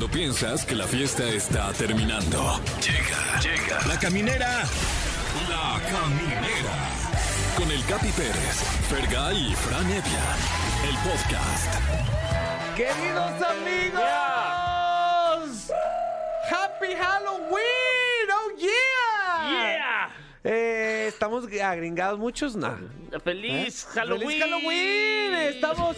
Cuando piensas que la fiesta está terminando. Llega, llega. La caminera. La caminera. Con el Capi Pérez, Fergay y Fran Evia. El podcast. Queridos amigos, Happy Halloween, oh yeah. ¡Yeah! Eh, estamos agringados muchos, no. ¡Feliz Halloween! ¡Feliz Halloween! Estamos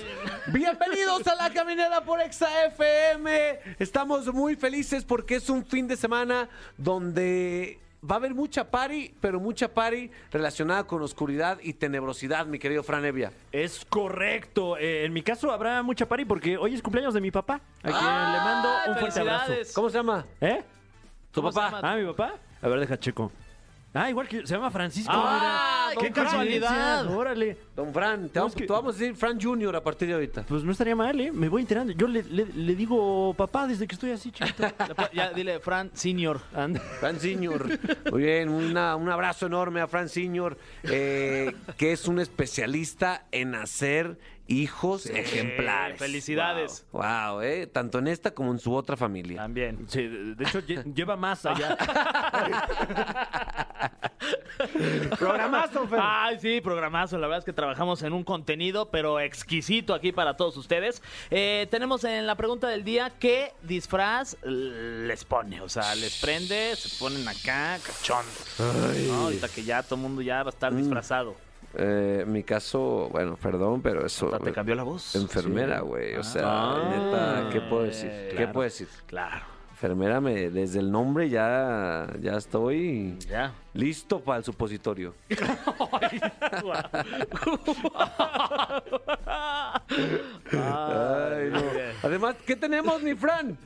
bienvenidos a la caminera por Exa FM. Estamos muy felices porque es un fin de semana donde va a haber mucha party, pero mucha party relacionada con oscuridad y tenebrosidad, mi querido Fran Evia. Es correcto. Eh, en mi caso habrá mucha party porque hoy es cumpleaños de mi papá. A quien le mando un fuerte abrazo. ¿Cómo se llama? ¿Eh? ¿Tu ¿Cómo se papá? llama? Ah, mi papá. A ver, deja checo. Ah, igual que se llama Francisco. Ah, mira. qué casualidad. Órale. Don Fran, te vamos, es que- te vamos a decir Fran Junior a partir de ahorita. Pues no estaría mal, ¿eh? Me voy enterando. Yo le, le- le digo papá desde que estoy así, chiquito. Ya, dile, Fran Senior. Fran Senior. Muy bien, una- un abrazo enorme a Fran Senior, eh, que es un especialista en hacer hijos ejemplares. felicidades. Wow, Wow, eh, tanto en esta como en su otra familia. También. Sí, de hecho lle- lleva más allá. Programazo, Fer. Ay, sí, programazo. La verdad es que trabajamos en un contenido, pero exquisito aquí para todos ustedes. Eh, tenemos en la pregunta del día qué disfraz les pone. O sea, les prende, se ponen acá, cachón. ¿no? Ahorita que ya todo el mundo ya va a estar disfrazado. Eh, mi caso, bueno, perdón, pero eso. Hasta te cambió la voz. Enfermera, güey. O sea, Ah. neta, ¿qué puedo decir? ¿Qué Claro. puedo decir? Claro. Enfermera, me, desde el nombre ya, ya estoy Ya. Listo para el supositorio. Ay, no. Además, ¿qué tenemos, mi Fran?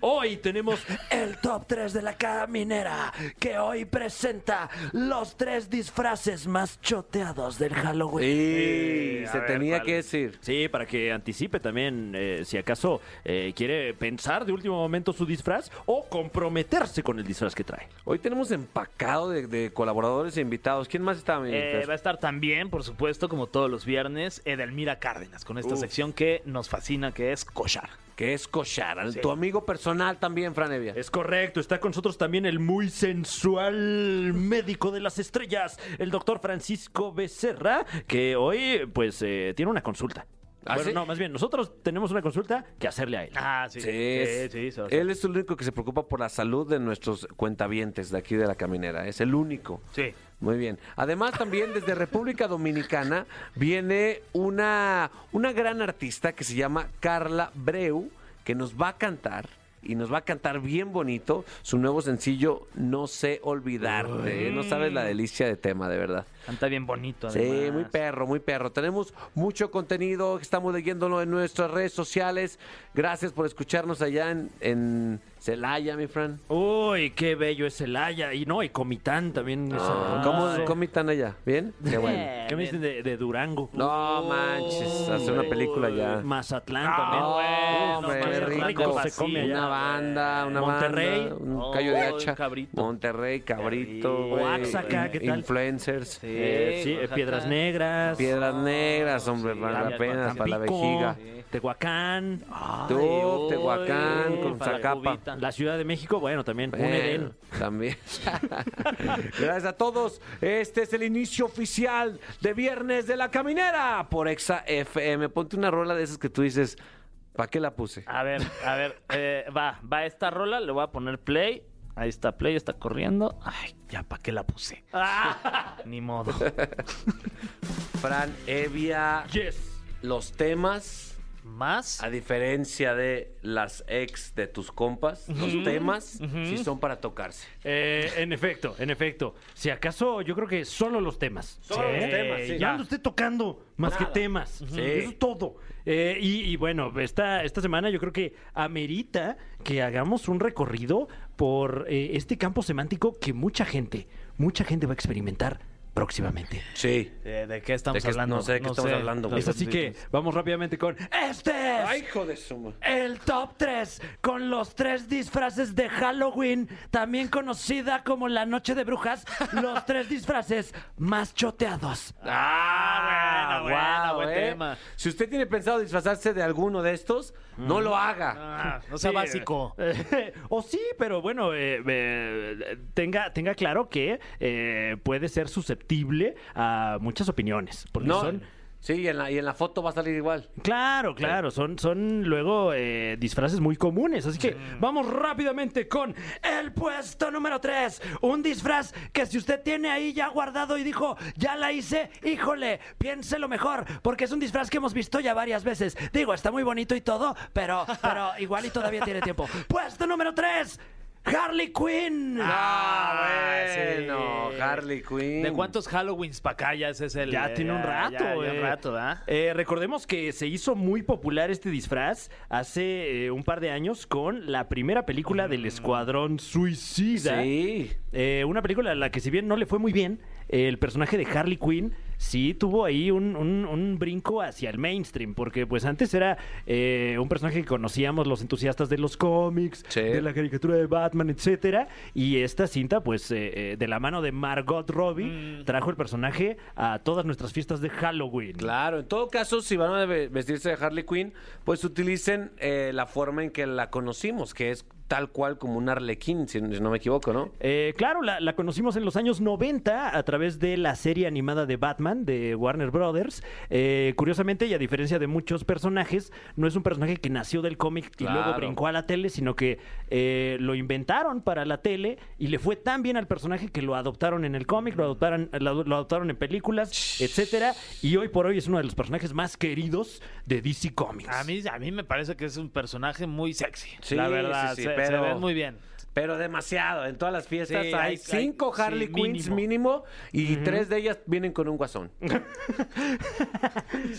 Hoy tenemos el top 3 de la caminera, que hoy presenta los tres disfraces más choteados del Halloween. Sí, se ver, tenía ¿cuál? que decir. Sí, para que anticipe también, eh, si acaso eh, quiere pensar de último momento su disfraz o comprometerse con el disfraz que trae. Hoy tenemos empacado de, de colaboradores e invitados. ¿Quién más está, Eh, va a estar también, por supuesto, como todos los viernes, Edelmira Cárdenas, con esta sección que nos fascina, que es cochar. Que es Cochar, Sí. tu amigo personal también, Fran Evia. Es correcto, está con nosotros también el muy sensual médico de las estrellas, el doctor Francisco Becerra, que hoy pues eh, tiene una consulta. ¿Ah, bueno, sí? no, más bien, nosotros tenemos una consulta que hacerle a él. Ah, sí. Sí, sí, Él es el único que se preocupa por la salud de nuestros cuentavientes de aquí de la caminera. Es el único. Sí. Muy bien. Además, también desde República Dominicana viene una, una gran artista que se llama Carla Breu, que nos va a cantar. Y nos va a cantar bien bonito su nuevo sencillo No sé olvidarte. No sabes la delicia de tema, de verdad. Canta bien bonito, Sí, muy perro, muy perro. Tenemos mucho contenido, estamos leyéndolo en nuestras redes sociales. Gracias por escucharnos allá en, en Celaya, mi Fran. Uy, qué bello es Celaya. Y no, y Comitán también. es Ah, hermoso. ¿Cómo, cómo están allá? ¿Bien? Qué bueno. ¿Qué me dicen de, de Durango? No manches, hacer una película ya. Mazatlán Ah, también. bueno, hombre, qué qué rico rico. se come allá. Una banda, una Monterrey. banda, un Oh, callo de hacha. cabrito. Monterrey, cabrito, güey. Oaxaca, ¿qué tal? Influencers. Sí, Eh, sí, eh, Oaxaca. Piedras Negras. Piedras negras, hombre, sí, para Tampico. apenas, para la vejiga. Tehuacán. Ay, Tú, uy, Tehuacán, con Zacapa. La Ciudad de México, bueno, también. un Bueno, Edén. También. Gracias a todos. Este es el inicio oficial de Viernes de la Caminera por Exa FM. Ponte una rola de esas que tú dices, ¿para qué la puse? A ver, a ver, eh, va, va esta rola, le voy a poner play. Ahí está play, está corriendo. Ay, ya, ¿para qué la puse? Ni modo. Fran, Evia, Yes. los temas, Más. a diferencia de las ex de tus compas, los temas sí son para tocarse. Eh, en efecto, en efecto. Si acaso, yo creo que solo los temas. Solo los temas, sí. Ya no esté tocando más que temas. Eso es todo. Eh, y, y bueno, esta, esta semana yo creo que amerita que hagamos un recorrido por eh, este campo semántico que mucha gente, mucha gente va a experimentar próximamente. Sí. Eh, ¿De qué estamos ¿De qué- hablando? no sé de qué estamos hablando, güey. Es así que vamos rápidamente con este es Ay, hijo de su... el top 3 con los tres disfraces de Halloween, también conocida como la noche de brujas, los tres disfraces más choteados. Ah, buen tema. Si usted tiene pensado disfrazarse de alguno de estos, no lo haga. Ah, no sea Sí, básico. eh, o sí, pero bueno, eh, eh, tenga, tenga claro que eh, puede ser susceptible a muchas opiniones. Porque No, son. Sí, y en, la, y en la foto va a salir igual. Claro, claro, son, son luego eh, disfraces muy comunes. Así que vamos rápidamente con el puesto número 3. Un disfraz que si usted tiene ahí ya guardado y dijo, ya la hice, híjole, piénselo mejor, porque es un disfraz que hemos visto ya varias veces. Digo, está muy bonito y todo, pero, pero igual y todavía tiene tiempo. Puesto número 3. Harley Quinn. Ah, sí. bueno, Harley Quinn. ¿De cuántos Halloweens para acá ya ese es el. Ya eh, tiene un rato, Ya, ya eh. un rato, ¿verdad? Eh, recordemos que se hizo muy popular este disfraz hace eh, un par de años con la primera película del Escuadrón Suicida. Sí. Eh, una película a la que si bien no le fue muy bien, el personaje de Harley Quinn sí tuvo ahí un, un- un brinco hacia el mainstream, porque pues antes era eh, un personaje que conocíamos los entusiastas de los cómics, Sí. de la caricatura de Batman, etcétera, y esta cinta pues eh, eh, de la mano de Margot Robbie trajo el personaje a todas nuestras fiestas de Halloween. Claro, en todo caso, si van a ve- vestirse de Harley Quinn, pues utilicen eh, la forma en que la conocimos, que es tal cual como un arlequín, si, si no me equivoco, ¿no? Eh, claro, la, la conocimos en los años 90 a través de la serie animada de Batman de Warner Brothers. Eh, curiosamente, y a diferencia de muchos personajes, no es un personaje que nació del cómic y Claro. luego brincó a la tele, sino que eh, lo inventaron para la tele y le fue tan bien al personaje que lo adoptaron en el cómic, lo adoptaron, lo, lo adoptaron en películas, etcétera. Y hoy por hoy es uno de los personajes más queridos de DC Comics. A mí, a mí me parece que es un personaje muy sexy. Sí, la verdad, sí, sí, se, pero- se ven muy bien. Pero demasiado. En todas las fiestas Sí, hay, hay- cinco hay- Harley sí, Quinns mínimo. mínimo y tres de ellas vienen con un guasón.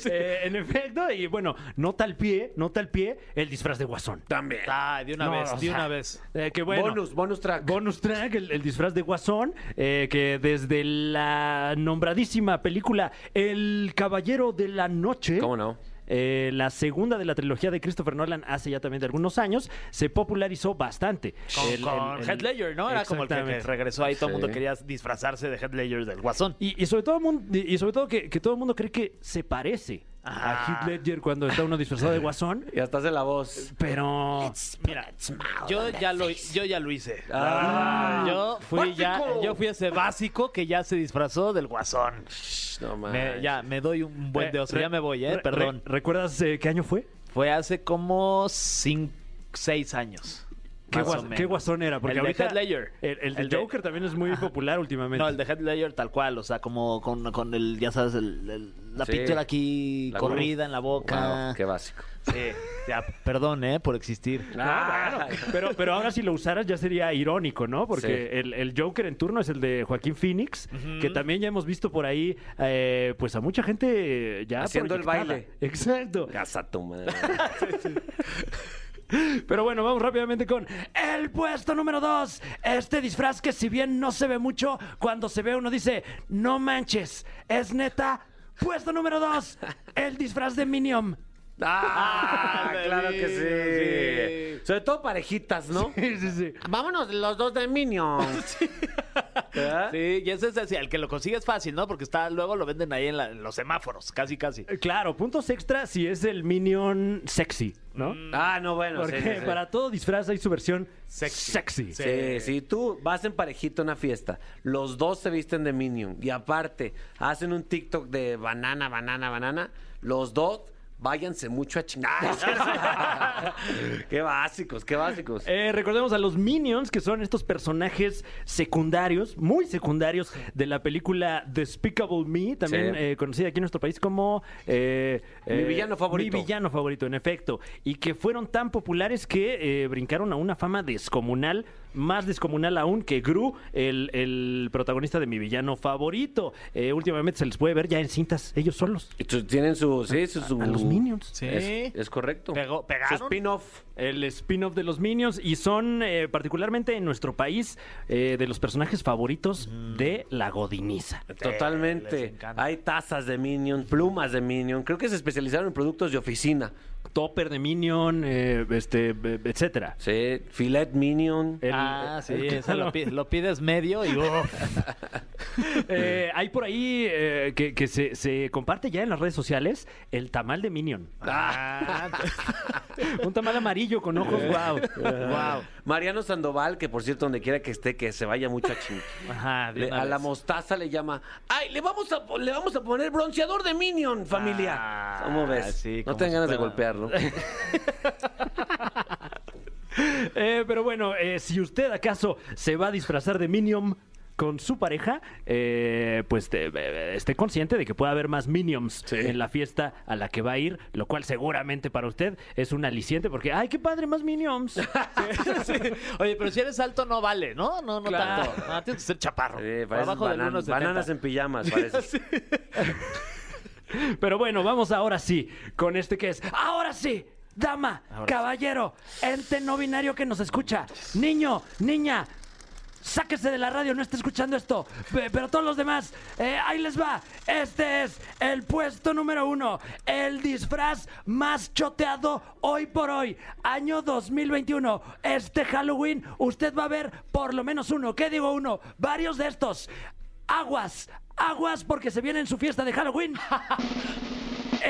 Eh, en efecto, y bueno, nota al pie, nota al pie el disfraz de Guasón. También. Ay, de una No, vez, o de sea, una vez. Eh, que bueno. bonus, bonus track. Bonus track, el, el disfraz de Guasón, eh, que desde la nombradísima película El Caballero de la Noche. ¿Cómo no? Eh, la segunda de la trilogía de Christopher Nolan hace ya también de algunos años, se popularizó bastante. Con, El- con el- el- Heath Ledger, ¿no? Era como el que, regresó ahí. Todo el mundo quería disfrazarse de Heath Ledger del Guasón. Y, y sobre todo, y sobre todo que, que todo el mundo cree que se parece a Ah. Heath Ledger cuando está uno disfrazado de Guasón, Y hasta hace la voz. pero... Mira, yo ya lo, yo ya lo hice. Ah. yo fui ya, yo fui ese básico que ya se disfrazó del Guasón. No Me- ya, me doy un buen de oso. Ya me voy, eh, re- perdón. re- ¿Recuerdas eh, qué año fue? Fue hace como cinco, seis años. ¿Qué, guas- guasón era? Porque el de ahorita Heath Ledger. El, el de El de- Joker también es muy popular últimamente. No, el de Heath Ledger tal cual, o sea, como con, con el, ya sabes, el- el- la Sí. pintura aquí La corrida en la boca. Wow, qué básico. Sí, ya, perdón, ¿eh? Por existir. Ah, Pero, pero ahora si lo usaras ya sería irónico, ¿no? Porque Sí. el, el Joker en turno es el de Joaquín Phoenix, que también ya hemos visto por ahí, eh, pues a mucha gente ya Haciendo el baile. Exacto. Casa tu madre. Pero bueno, vamos rápidamente con el puesto número 2. Este disfraz que si bien no se ve mucho, cuando se ve uno dice, no manches, es neta. Puesto número 2, el disfraz de Minion. Ah, Ah, claro que sí. sí. Sobre todo parejitas, ¿no? Sí, sí, sí. Vámonos los dos de Minions. ¿Verdad? Sí, y ese es así, el que lo consigue es fácil, ¿no? Porque está luego lo venden ahí en, la- en los semáforos, casi, casi. Eh, Claro, puntos extra si es el Minion sexy, ¿no? Ah, no, bueno. sí, Porque sí, sí. para todo disfraz hay su versión Sexy. sexy. Sí, si tú vas en parejita a una fiesta, los dos se visten de Minion y aparte hacen un TikTok de banana, banana, banana, los dos váyanse mucho a chingar. qué básicos, qué básicos. Eh, recordemos a los Minions, que son estos personajes secundarios, muy secundarios, de la película Despicable Me, también Sí. eh, conocida aquí en nuestro país como... eh, Mi eh, villano favorito. Mi villano favorito, en efecto. Y que fueron tan populares que eh, brincaron a una fama descomunal, más descomunal aún que Gru, el, el protagonista de mi villano favorito. Eh, últimamente se les puede ver ya en cintas, ellos solos. Y tu- Tienen su, sí, su, su- A los Minions. Sí. Es, es correcto. Pegó- Su pegaron. spin-off. El spin-off de los Minions y son eh, particularmente en nuestro país eh, de los personajes favoritos de la Godiniza. les Totalmente. encanta. Hay tazas de Minion, plumas de Minion. Creo que se especializaron en productos de oficina. Topper de Minion, eh, este, eh, etcétera. Sí, filet Minion. El- ah, sí, el- lo, pi- lo pides medio y uf. Eh, hay por ahí eh, que, que se, se comparte ya en las redes sociales el tamal de Minion. Ah, Un tamal amarillo con ojos, wow. wow. Mariano Sandoval, que por cierto, donde quiera que esté, que se vaya mucho a ching. Ajá, de Le- una a la vez. mostaza le llama. ¡Ay, le vamos a, po- le vamos a poner bronceador de Minion, familia! Ah, ¿Cómo ves? sí, no como tengan ganas de golpearlo. Eh, pero bueno, eh, si usted acaso se va a disfrazar de Minion con su pareja, eh, pues te- eh, esté consciente de que puede haber más Minions Sí. en la fiesta a la que va a ir, lo cual seguramente para usted es un aliciente porque, ¡ay, qué padre, más Minions! Sí. Oye, pero si eres alto no vale, ¿no? No, no Claro. tanto. Ah, tienes que ser chaparro. Sí, abajo del banan- 1.70. bananas en pijamas, parece. Pero bueno, vamos ahora sí con este que es. Ahora sí, dama, Ahora caballero, ente no binario que nos escucha, niño, niña. Sáquese de la radio, no está escuchando esto. Pe- Pero todos los demás, eh, ahí les va. Este es el puesto número uno. El disfraz más choteado hoy por hoy. Año 2021. Este Halloween, usted va a ver por lo menos uno. ¿Qué digo uno? Varios de estos. Aguas, aguas porque se viene en su fiesta de Halloween.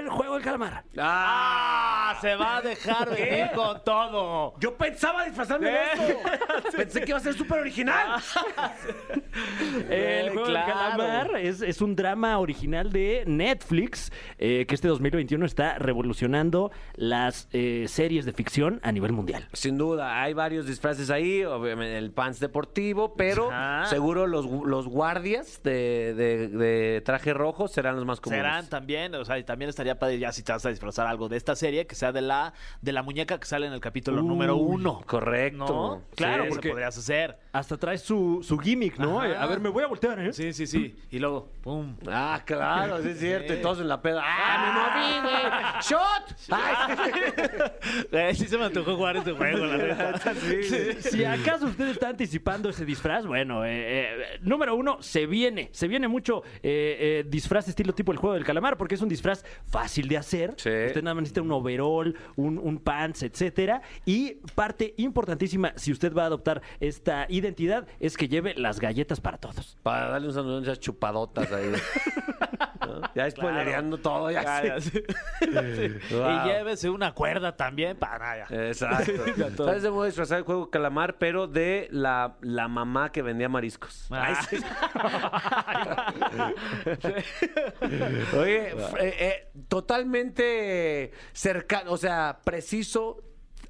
El juego del calamar. ¡Ah! Se va a dejar venir con todo. Yo pensaba disfrazarme de ¿Eh? eso. Pensé que iba a ser súper original. El Eh, juego claro. del calamar es, es un drama original de Netflix eh, que este 2021 está revolucionando las eh, series de ficción a nivel mundial. Sin duda, hay varios disfraces ahí, obviamente el pants deportivo, pero Ajá. seguro los, los guardias de, de- de traje rojo serán los más comunes. Serán también, o sea, y también estaría padre ya si te vas a disfrazar algo de esta serie, que sea de la de la muñeca que sale en el capítulo Uy, número uno. correcto. ¿No? Claro, porque podrías hacer. Hasta trae su, su gimmick, ¿no? Ajá. Eh, A ver, me voy a voltear, ¿eh? Sí, sí, sí. Y luego, ¡pum! Ah, claro, sí es cierto. Sí. Y todos en la peda. ¡Ah, me moví, güey! ¡Shot! Ay, Eh, sí se me antojó jugar este juego, la neta. Si acaso usted está anticipando ese disfraz, bueno, eh, eh, número uno, se viene, se viene mucho eh, eh, disfraz estilo tipo el juego del calamar, porque es un disfraz fácil de hacer. Sí. Usted nada más necesita un overall, un, un pants, etcétera. Y parte importantísima, si usted va a adoptar esta identidad, es que lleve las galletas para todos. Para darle un saludo a esas chupadotas ahí. ¿No? Ya spoilereando todo, ya sí. Sí. Wow. Y llévese una cuerda también para ya. Exacto. ¿Sabes? Debo disfrazar el juego calamar, pero de la, la mamá que vendía mariscos. Ah. Ay, sí. Oye, eh, eh, totalmente cercano, o sea, preciso,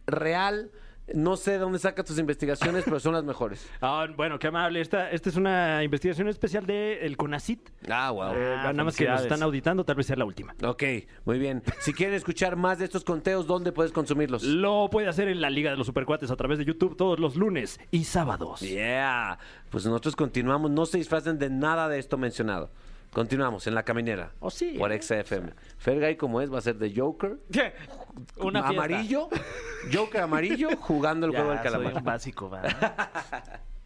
real. No sé de dónde saca tus investigaciones, pero son las mejores. Ah, bueno, qué amable. Esta, esta es una investigación especial del CONACIT. Ah, wow. Eh, nada más que nos están auditando, tal vez sea la última. Ok, muy bien. Si quieren escuchar más de estos conteos, ¿dónde puedes consumirlos? Lo puede hacer en la Liga de los Supercuates a través de YouTube todos los lunes y sábados. Yeah. Pues nosotros continuamos. No se disfracen de nada de esto mencionado. Continuamos en la caminera. Oh, sí, Por ¿eh? XFM. Fergay, como es, va a ser de Joker. Una amarillo. Joker amarillo jugando el Ya, juego del soy calamar. un básico, ¿verdad?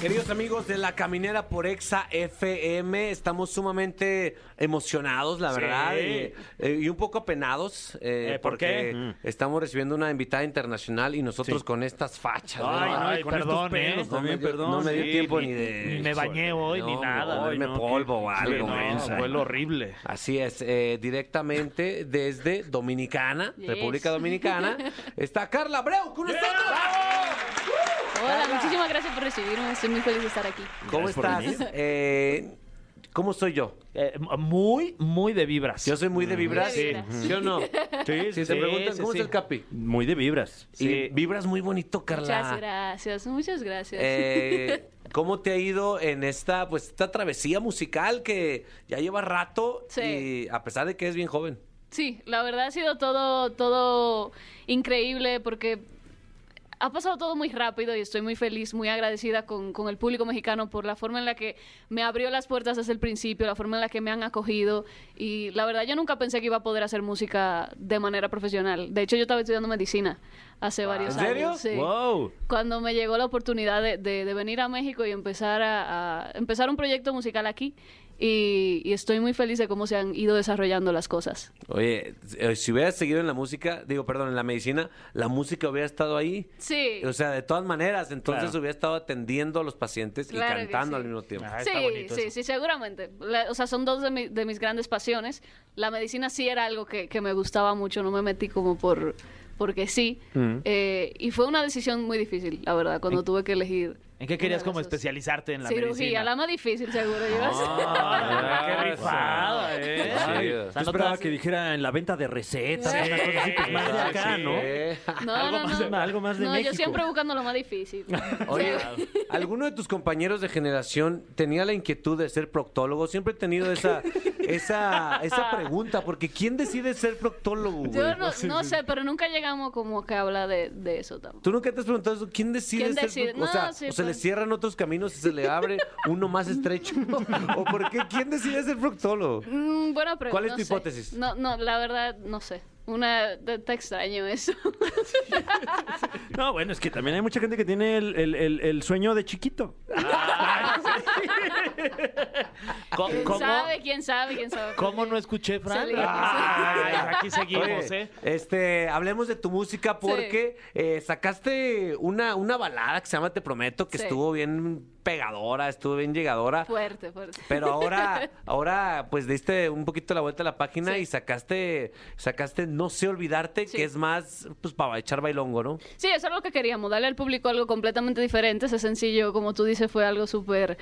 Queridos amigos de La Caminera por Exa FM, estamos sumamente emocionados, la Sí. verdad, eh, eh, y un poco apenados, eh, Eh, ¿por porque qué? estamos recibiendo una invitada internacional y nosotros con estas fachas. ¿no? Ay, no, Ay, con perdón, estos pelos no también, me dio- perdón. no me dio Sí, tiempo ni- ni de... ni me bañé hoy, ni No, nada. no, Ay, me no, polvo o algo. Sí, no, huele horrible. Así es, eh, directamente desde Dominicana, Yes. República Dominicana, está Carla Abreu con nosotros. Hola, muchísimas gracias por recibirme. Estoy muy feliz de estar aquí. ¿Cómo estás? Eh, ¿Cómo soy yo? Eh, muy, muy de vibras. Yo soy muy de vibras. Muy de vibras. ¿Sí o no? Sí, Si sí, te preguntan, sí, ¿cómo sí. es el Capi? Muy de vibras. Y Sí. vibras muy bonito, Carla. Muchas gracias, muchas gracias. Eh, ¿Cómo te ha ido en esta, pues, esta travesía musical que ya lleva rato Sí. y a pesar de que es bien joven? Sí, la verdad ha sido todo, todo increíble porque ha pasado todo muy rápido y estoy muy feliz, muy agradecida con, con el público mexicano por la forma en la que me abrió las puertas desde el principio, la forma en la que me han acogido. Y la verdad, yo nunca pensé que iba a poder hacer música de manera profesional. De hecho, yo estaba estudiando medicina hace varios ¿En serio? años. sí. Wow. Cuando me llegó la oportunidad de, de- de venir a México y empezar a, a empezar un proyecto musical aquí. Y, y estoy muy feliz de cómo se han ido desarrollando las cosas. Oye, eh, si hubieras seguido en la música, digo, perdón, en la medicina, la música hubiera estado ahí. Sí. O sea, de todas maneras, entonces Claro. hubiera estado atendiendo a los pacientes Claro y cantando sí. al mismo tiempo. Ah, Sí, sí, eso. sí, seguramente. La- o sea, son dos de, mi- de mis grandes pasiones. La medicina sí era algo que, que me gustaba mucho, no me metí como por porque sí. Eh, y fue una decisión muy difícil, la verdad, cuando tuve que elegir. ¿En qué querías de como especializarte en la Cirugía, medicina? la más difícil, seguro. Ah, Ah, qué rifada, ¿eh? Ay, O sea, Yo no esperaba que dijera en la venta de recetas, Sí. una cosa así, pues más de acá, Sí. ¿no? No, Algo no, más de- no. algo más de no, México. yo siempre buscando lo más difícil. Oye, ¿alguno de tus compañeros de generación tenía la inquietud de ser proctólogo? Siempre he tenido esa, esa, esa pregunta, porque ¿quién decide ser proctólogo, güey? Yo no, no sé, pero nunca llegamos como que a hablar de, de eso tampoco. ¿Tú nunca te has preguntado eso? ¿Quién decide ¿Quién ser decide? O sea, No, sí, o se le pues. cierran otros caminos y se le abre uno más estrecho. ¿O por qué? ¿Quién decide ser proctólogo? Mm, buena pregunta. ¿Cuál es no tu sé. hipótesis? No, no, la verdad, no sé. Una, está extraño eso. No, bueno, es que también hay mucha gente que tiene el, el- el- el sueño de chiquito. Co- ¿Quién ¿Cómo, sabe? ¿Quién sabe? ¿Quién sabe? cómo no escuché, Fran? Ay, aquí seguimos, Oye, ¿eh? este, hablemos de tu música porque eh, sacaste una, una balada que se llama Te Prometo, que Sí. estuvo bien pegadora, estuvo bien llegadora. Fuerte, fuerte. Pero ahora, ahora, pues diste un poquito la vuelta a la página Sí. y sacaste, sacaste No sé olvidarte, Sí. que es más, pues, para echar bailongo, ¿no? Sí, eso es lo que queríamos, darle al público algo completamente diferente. Ese sencillo, como tú dices, fue algo súper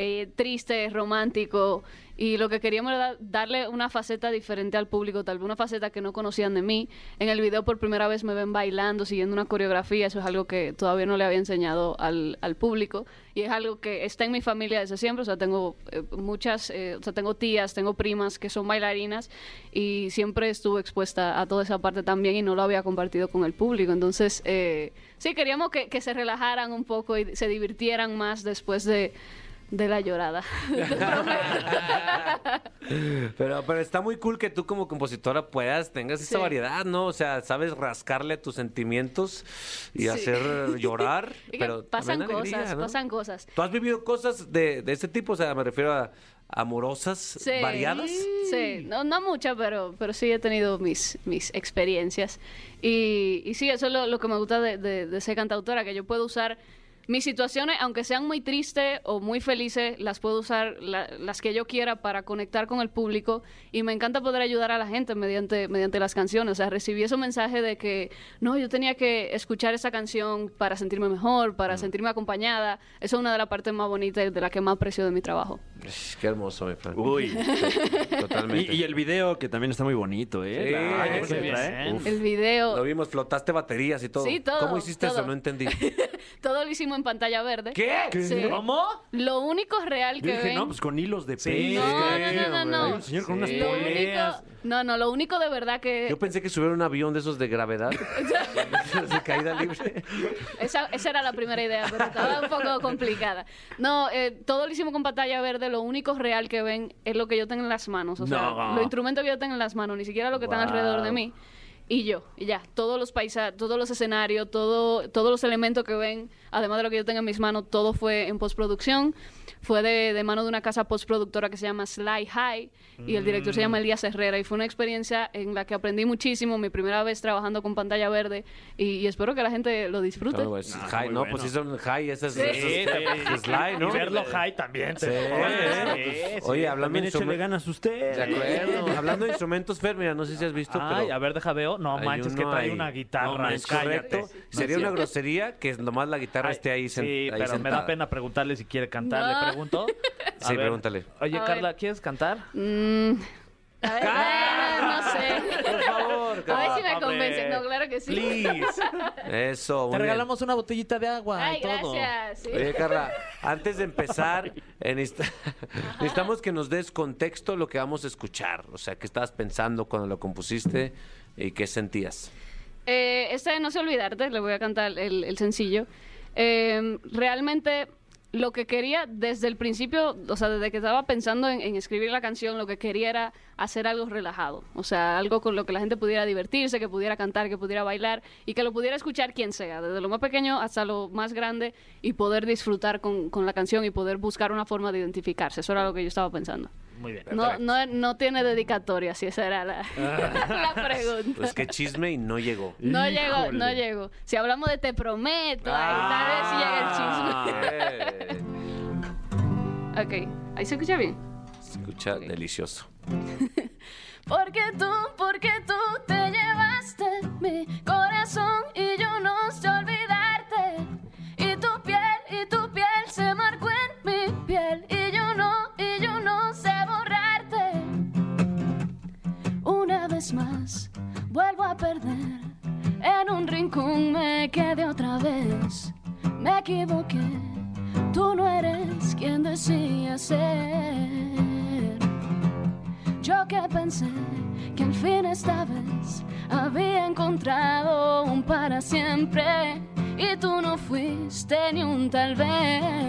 eh, triste, romántico. Y lo que queríamos era darle una faceta diferente al público, tal vez una faceta que no conocían de mí. En el video por primera vez me ven bailando, siguiendo una coreografía. Eso es algo que todavía no le había enseñado al, al público. Y es algo que está en mi familia desde siempre. O sea, tengo eh, muchas, eh, o sea, tengo tías, tengo primas que son bailarinas. Y siempre estuve expuesta a toda esa parte también y no lo había compartido con el público. Entonces, sí, queríamos que, que se relajaran un poco y se divirtieran más después de, de la llorada. Pero, pero está muy cool que tú como compositora puedas, tengas esa Sí. variedad, ¿no? O sea, sabes rascarle a tus sentimientos y Sí. hacer llorar, pero pasan cosas, pasan cosas. ¿Tú has vivido cosas de, de ese tipo? O sea, me refiero a amorosas, Sí. variadas. Sí, no, no muchas, pero, pero sí he tenido mis, mis experiencias. Y, y sí, eso es lo, lo que me gusta de, de- de ser cantautora, que yo puedo usar mis situaciones, aunque sean muy tristes o muy felices, las puedo usar la- las que yo quiera para conectar con el público. Y me encanta poder ayudar a la gente mediante, mediante las canciones. O sea, recibí ese mensaje de que, no, yo tenía que escuchar esa canción para sentirme mejor, para sentirme acompañada. Eso es una de las partes más bonitas y de la que más aprecio de mi trabajo. Qué hermoso, mi. Uy. Totalmente. Y, y el video, que también está muy bonito, ¿eh? Sí, Ay, bien. Uf. El video... Lo vimos, flotaste baterías y todo. Sí, todo, ¿Cómo hiciste eso? No entendí. Todo lo hicimos en pantalla verde. ¿Qué? Sí. ¿Cómo? Lo único real Yo que dije, ven... no, pues con hilos de Sí. pez. No, no, no, no, no. Hay un señor con unas lo poleas. único, no, no, lo único de verdad que... Yo pensé que subiera un avión de esos de gravedad. de caída libre. Esa, esa era la primera idea, pero estaba un poco complicada. No, eh, todo lo hicimos con pantalla verde. Lo único real que ven es lo que yo tengo en las manos. O sea, No. los instrumentos que yo tengo en las manos, ni siquiera lo que están alrededor de mí. Y yo, y ya, todos los paisajes, todos los escenarios, todo, todos los elementos que ven, además de lo que yo tengo en mis manos, todo fue en postproducción. Fue de, de mano de una casa postproductora que se llama Sly High y el director se llama Elías Herrera. Y fue una experiencia en la que aprendí muchísimo, mi primera vez trabajando con pantalla verde y, y espero que la gente lo disfrute. No, pues, No, high, muy no, bueno. pues sí son high, ese es, Sí. ese es- es slide, ¿no? Y verlo high también. Sí. Sí, sí. Oye, hablando de instrumentos. ganas usted. De acuerdo. Hablando de instrumentos, Fer, mira, no sé si has visto, Ay, pero. a ver, deja veo. No manches, que trae ahí. una guitarra. No, es correcto. Sería una grosería que nomás la guitarra Ay, esté ahí, sen- Sí, ahí pero me da pena preguntarle si quiere cantar. Pregunto. A Sí, pregúntale. Oye, A ver. Carla, ¿quieres cantar? Mm, a ver, eh, no sé. Por favor, A ver si me convencen. No, claro que sí. Please. Eso, muy Te bien. regalamos una botellita de agua Ay, y todo. gracias. sí. Oye, Carla, antes de empezar, eh, necesita- necesitamos que nos des contexto lo que vamos a escuchar. O sea, qué estabas pensando cuando lo compusiste y qué sentías. Eh, este de No sé olvidarte, le voy a cantar el, el sencillo. Eh, realmente lo que quería desde el principio, o sea, desde que estaba pensando en, escribir la canción, lo que quería era hacer algo relajado. O sea, algo con lo que la gente pudiera divertirse, que pudiera cantar, que pudiera bailar y que lo pudiera escuchar quien sea, desde lo más pequeño hasta lo más grande y poder disfrutar con, con la canción y poder buscar una forma de identificarse. Eso era lo que yo estaba pensando. Muy bien. No, no, no tiene dedicatoria, si esa era la, la pregunta. Pues qué chisme y no llegó. No llegó, no llegó. Si hablamos de te prometo, ahí tal vez sí llega el chisme. Eh, Ok, ahí se escucha bien. escucha delicioso. Porque tú, porque tú te llevaste tal vez.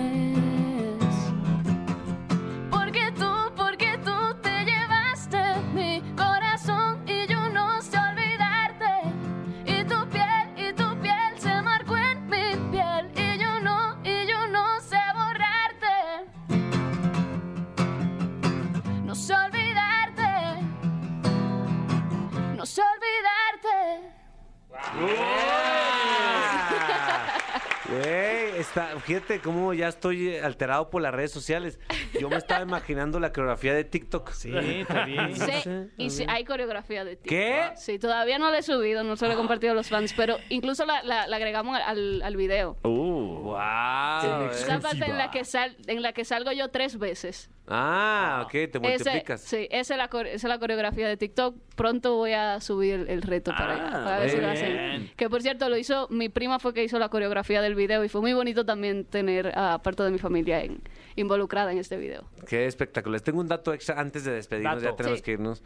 Fíjate cómo ya estoy alterado por las redes sociales. Yo me estaba imaginando la coreografía de TikTok. Sí, está bien. Sí, y sí, hay coreografía de ti. ¿Qué? Sí, todavía no la he subido, no se la he compartido a los fans, pero incluso la, la- la agregamos al, al video. Uh, ¡Wow! Esa parte en la, que sal, en la que salgo yo tres veces. Ah, ok, te Ese- multiplicas. sí, esa es, la, esa es la coreografía de TikTok. Pronto voy a subir el, el reto para allá, Ah, para ver si lo hacen. Que por cierto, lo hizo, mi prima fue que hizo la coreografía del video y fue muy bonito también tener a parte de mi familia en- involucrada en este video. Qué espectacular. Tengo un dato extra antes de despedirnos, Dato. ya tenemos Sí. que irnos.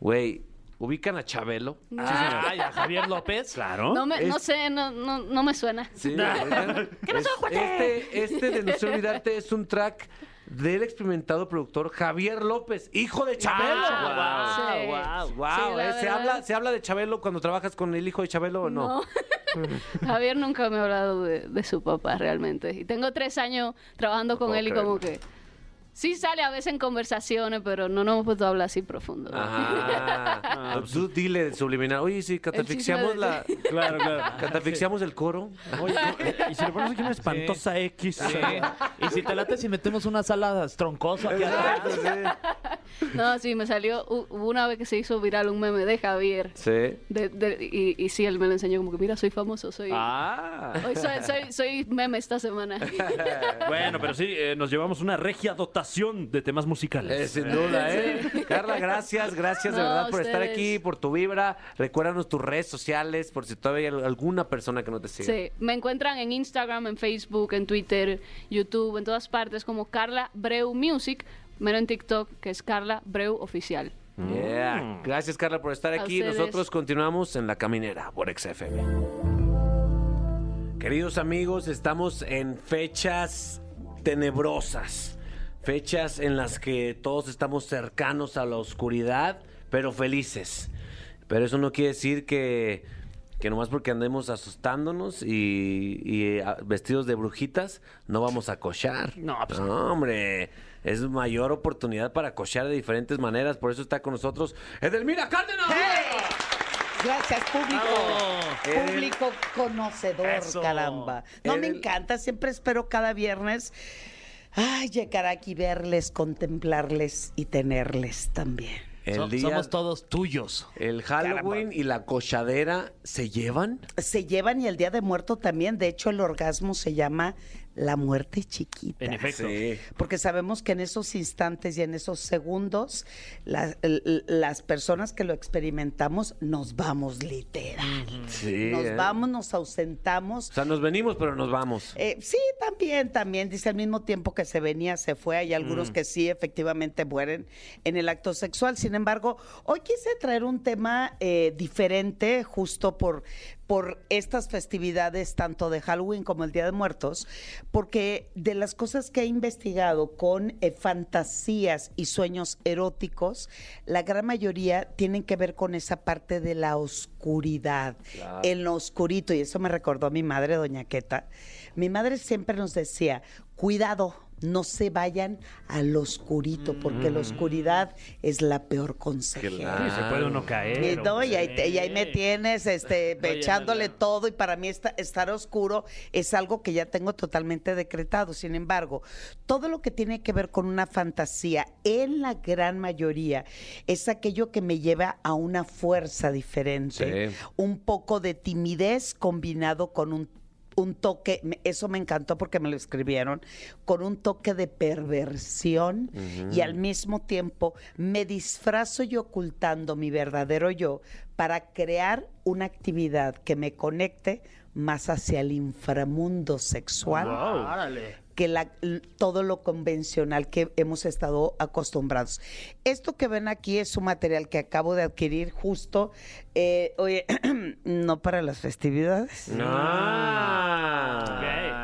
Güey, ¿ubican a Chabelo? Ay, a Javier López. claro. No, me, no sé, no, no, no me suena. Sí. Es- este, este de No sé olvidarte es un track del experimentado productor Javier López, hijo de Chabelo. Ah, Sí. wow, wow. Wow, Sí, la ¿eh? ¿Se, habla, ¿Se habla de Chabelo cuando trabajas con el hijo de Chabelo o no? No. Javier nunca me ha hablado de, de su papá realmente. Y tengo tres años trabajando con él y como que sí sale a veces en conversaciones, pero no nos hemos puesto a hablar así profundo. Ajá. Tú dile subliminal. Oye, si catafixiamos de- la. Claro, claro. Catafixiamos el coro. Oye, y si le pones aquí una espantosa X. Sí. Y si te late si metemos una sala troncosa aquí atrás. No, sí, me salió hu- hubo una vez que se hizo viral un meme de Javier. Sí. De- de- y, y sí, él me lo enseñó como que, mira, soy famoso, soy... Ah. Hoy soy, soy, soy meme esta semana. Bueno, pero sí, eh, nos llevamos una regia dotación de temas musicales. Eh, sin duda, ¿eh? Carla, gracias, gracias de verdad por estar aquí, por tu vibra. Recuérdanos tus redes sociales, por si todavía hay alguna persona que no te sigue. Sí, me encuentran en Instagram, en Facebook, en Twitter, YouTube, en todas partes como Carla Breu Music, menos en TikTok, que es Carla Breu Oficial. Yeah. Gracias, Carla, por estar aquí. Nosotros continuamos en La Caminera por XFM. Queridos amigos, estamos en fechas tenebrosas. Fechas en las que todos estamos cercanos a la oscuridad, pero felices. Pero eso no quiere decir que, que nomás porque andemos asustándonos y, y, ah, vestidos de brujitas, no vamos a cochar. No, pues- hombre. Es mayor oportunidad para cochar de diferentes maneras. Por eso está con nosotros Edelmira Cárdenas. Gracias, público. Público conocedor, Eso. caramba. No, me encanta, siempre espero cada viernes. Ay, llegar aquí, verles, contemplarles y tenerles también. El So- día, Somos todos tuyos. el Halloween y la cochadera se llevan. Se llevan y el Día de Muerto también. De hecho, el orgasmo se llama la muerte chiquita. En efecto. Sí. Porque sabemos que en esos instantes y en esos segundos, la- las personas que lo experimentamos nos vamos literal. Sí, Nos ¿eh? vamos, nos ausentamos. O sea, nos venimos, pero nos vamos. Eh, sí, también, también. Dice al mismo tiempo que se venía, se fue. Hay algunos que sí, efectivamente, mueren en el acto sexual. Sin embargo, hoy quise traer un tema eh, diferente, justo por, por estas festividades, tanto de Halloween como el Día de Muertos, porque de las cosas que he investigado con eh, fantasías y sueños eróticos, la gran mayoría tienen que ver con esa parte de la oscuridad, en lo oscurito. Y eso me recordó a mi madre, doña Queta. Mi madre siempre nos decía, cuidado, no se vayan al oscurito, porque la oscuridad es la peor consejera. Sí, se puede uno caer. Y, no, y, ahí, te- y ahí me tienes este, echándole no. todo y para mí esta- estar oscuro es algo que ya tengo totalmente decretado. Sin embargo, todo lo que tiene que ver con una fantasía, en la gran mayoría, es aquello que me lleva a una fuerza diferente, Sí. un poco de timidez combinado con un un toque, me- eso me encantó porque me lo escribieron, con un toque de perversión y al mismo tiempo me disfrazo y ocultando mi verdadero yo para crear una actividad que me conecte más hacia el inframundo sexual Órale. Que la- todo lo convencional que hemos estado acostumbrados. Esto que ven aquí es un material que acabo de adquirir justo, eh, oye, no para las festividades. Ah. Y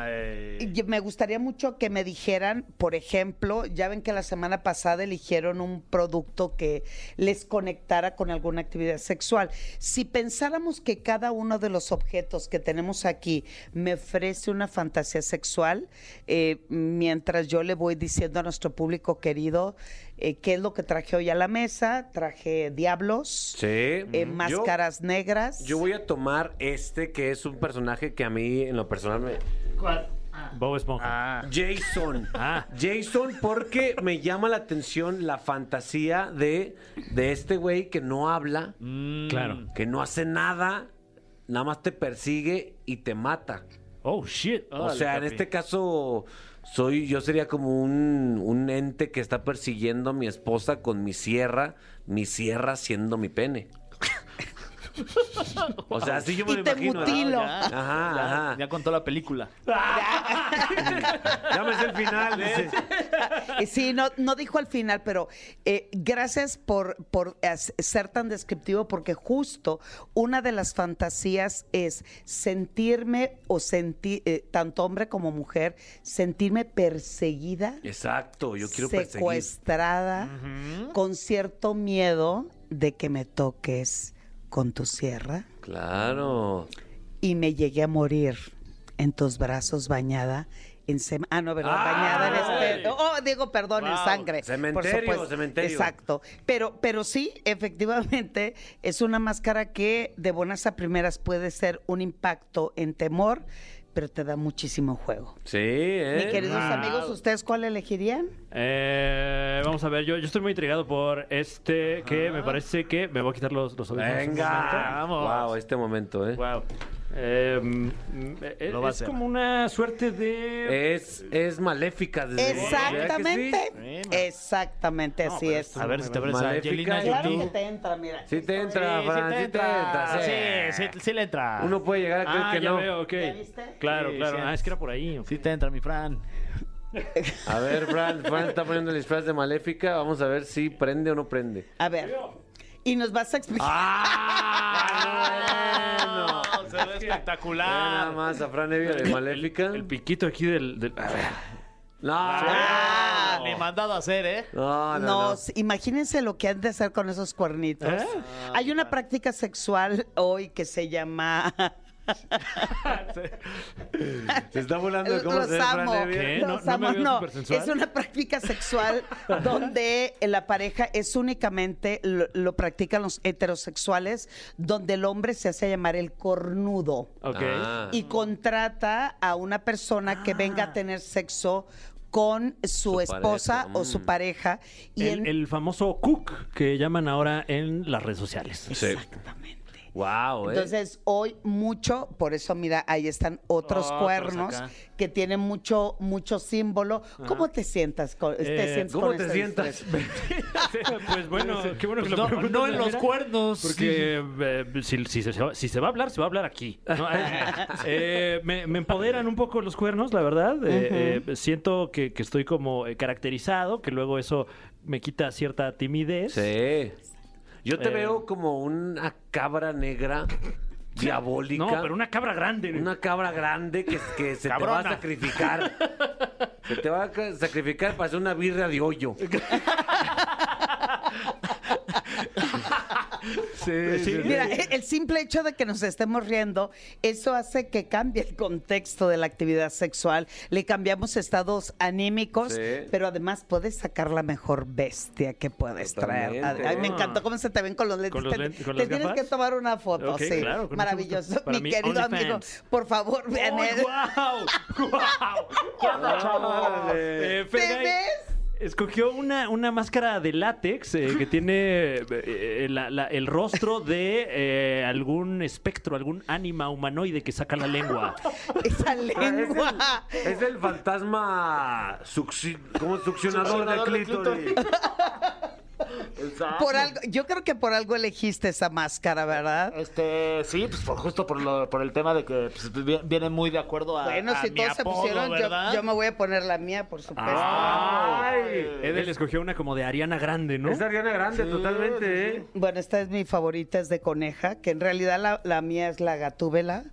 Me gustaría mucho que me dijeran, por ejemplo, ya ven que la semana pasada eligieron un producto que les conectara con alguna actividad sexual. Si pensáramos que cada uno de los objetos que tenemos aquí me ofrece una fantasía sexual, eh, mientras yo le voy diciendo a nuestro público querido eh, qué es lo que traje hoy a la mesa, traje diablos, Sí. eh, Yo- máscaras negras. Yo voy a tomar este que es un personaje que a mí en lo personal me... Bob Esponja. Ah. Jason. Ah. Jason porque me llama la atención la fantasía de, de este güey que no habla, Claro. que no hace nada, nada más te persigue y te mata. Oh, shit. o Órale, sea, en papi. este caso soy yo sería como un, un ente que está persiguiendo a mi esposa con mi sierra, mi sierra siendo mi pene. O sea, así yo me Y lo te imagino. mutilo. Ya, Ajá, ya, ajá. ya contó la película. Ya me sé el final. Eh, Sí, no, no dijo al final, pero eh, gracias por, por ser tan descriptivo, porque justo una de las fantasías es sentirme o sentir, tanto hombre como mujer, sentirme perseguida, Exacto, yo quiero perseguir. secuestrada, con cierto miedo de que me toques con tu sierra Claro. y me llegué a morir en tus brazos bañada en sem- ah no verdad ¡Ay! bañada en este oh digo perdón en sangre Cementerio, cementerio. exacto pero pero sí efectivamente es una máscara que de buenas a primeras puede ser un impacto en temor pero te da muchísimo juego Sí, ¿eh? mis queridos Wow. amigos ustedes cuál elegirían Eh, vamos a ver, yo, yo estoy muy intrigado por este que me parece que me voy a quitar los, los momento. Venga. Vamos. Wow, este momento, ¿eh? Wow. Eh, mm, eh, a es hacer. como una suerte de... Es, es maléfica desde exactamente ¿Verdad que sí? exactamente No, así es A ver si te parece a Maléfica claro que te entra mira Sí te entra, Fran, sí te entra. sí. Sí, sí, sí le entra. Uno puede llegar a creer Ah, que ya no. veo, ok. ¿Ya viste? Claro, Sí, claro. sí. Ah, es que era por ahí. ok. Sí te entra, mi Fran. A ver, Fran, Fran está poniendo el disfraz de maléfica. Vamos a ver si prende o no prende. a ver y nos vas a explicar ¡Ah! Espectacular. Nada más a Fran Evia de maléfica. El piquito aquí del... del- a ver. No, Ah. Ni mandado a hacer, ¿eh? no, no, No, no. imagínense lo que han de hacer con esos cuernitos. ¿Eh? Hay una práctica sexual hoy que se llama. Se está volando de cómo Los se ve Fran amo. Evia. ¿Qué? ¿No- Los no me amo. veo No, supersensual? es una práctica sexual donde la pareja es únicamente, lo, lo practican los heterosexuales, donde el hombre se hace llamar el cornudo. Ok. Ah. y contrata a una persona que venga a tener sexo con su, Su esposa pareja, o su mm. pareja. Y El, en- el famoso cook que llaman ahora en las redes sociales. Sí. Exactamente. Wow, ¿eh? Entonces, hoy mucho, por eso mira, ahí están otros cuernos que tienen mucho, mucho símbolo. ¿Cómo te sientas con, te Eh, sientes ¿Cómo con te esta sientas? pues bueno, qué bueno que Pues lo no, preguntas no en los cuernos. Porque eh, si, si se, si se va a hablar, se va a hablar aquí. ¿no? Eh, me, me empoderan un poco los cuernos, la verdad. Siento que, que estoy como eh, caracterizado, que luego eso me quita cierta timidez. Sí. Yo te Eh. veo como una cabra negra diabólica. No, pero una cabra grande. Una cabra grande que, que se te va a sacrificar. Se te va a ca- sacrificar para hacer una birria de hoyo. Sí, Sí. Mira, e- el simple hecho de que nos estemos riendo, eso hace que cambie el contexto de la actividad sexual. Le cambiamos estados anímicos, Sí. pero además puedes sacar la mejor bestia que puedes traer. Ay, me encantó cómo se te ven con los lentes. ¿Con los Te- lentes- con te las tienes gafas? que tomar una foto, sí. claro, Maravilloso. Mi querido amigo, por favor, vean él. ¡Guau! ¡Guau! Eh, ¿Te ves? Escogió una, una máscara de látex eh, que tiene eh, la- la- el rostro de eh, algún espectro, algún ánima humanoide que saca la lengua. Esa Ah, es, lengua. el, es el fantasma succi- como succionador, Succionador de de clítoris. Por algo, yo creo que por algo elegiste esa máscara, ¿verdad? Este, sí, pues por, justo por, lo, por el tema de que pues, vi- viene muy de acuerdo a, Bueno, a si mi todos se pusieron, yo, yo me voy a poner la mía, por supuesto. ¡Ay! Edel escogió una como de Ariana Grande, ¿no? Es Ariana Grande, totalmente, ¿eh? Bueno, esta es mi favorita, es de coneja, que en realidad la, la mía es la gatúbela,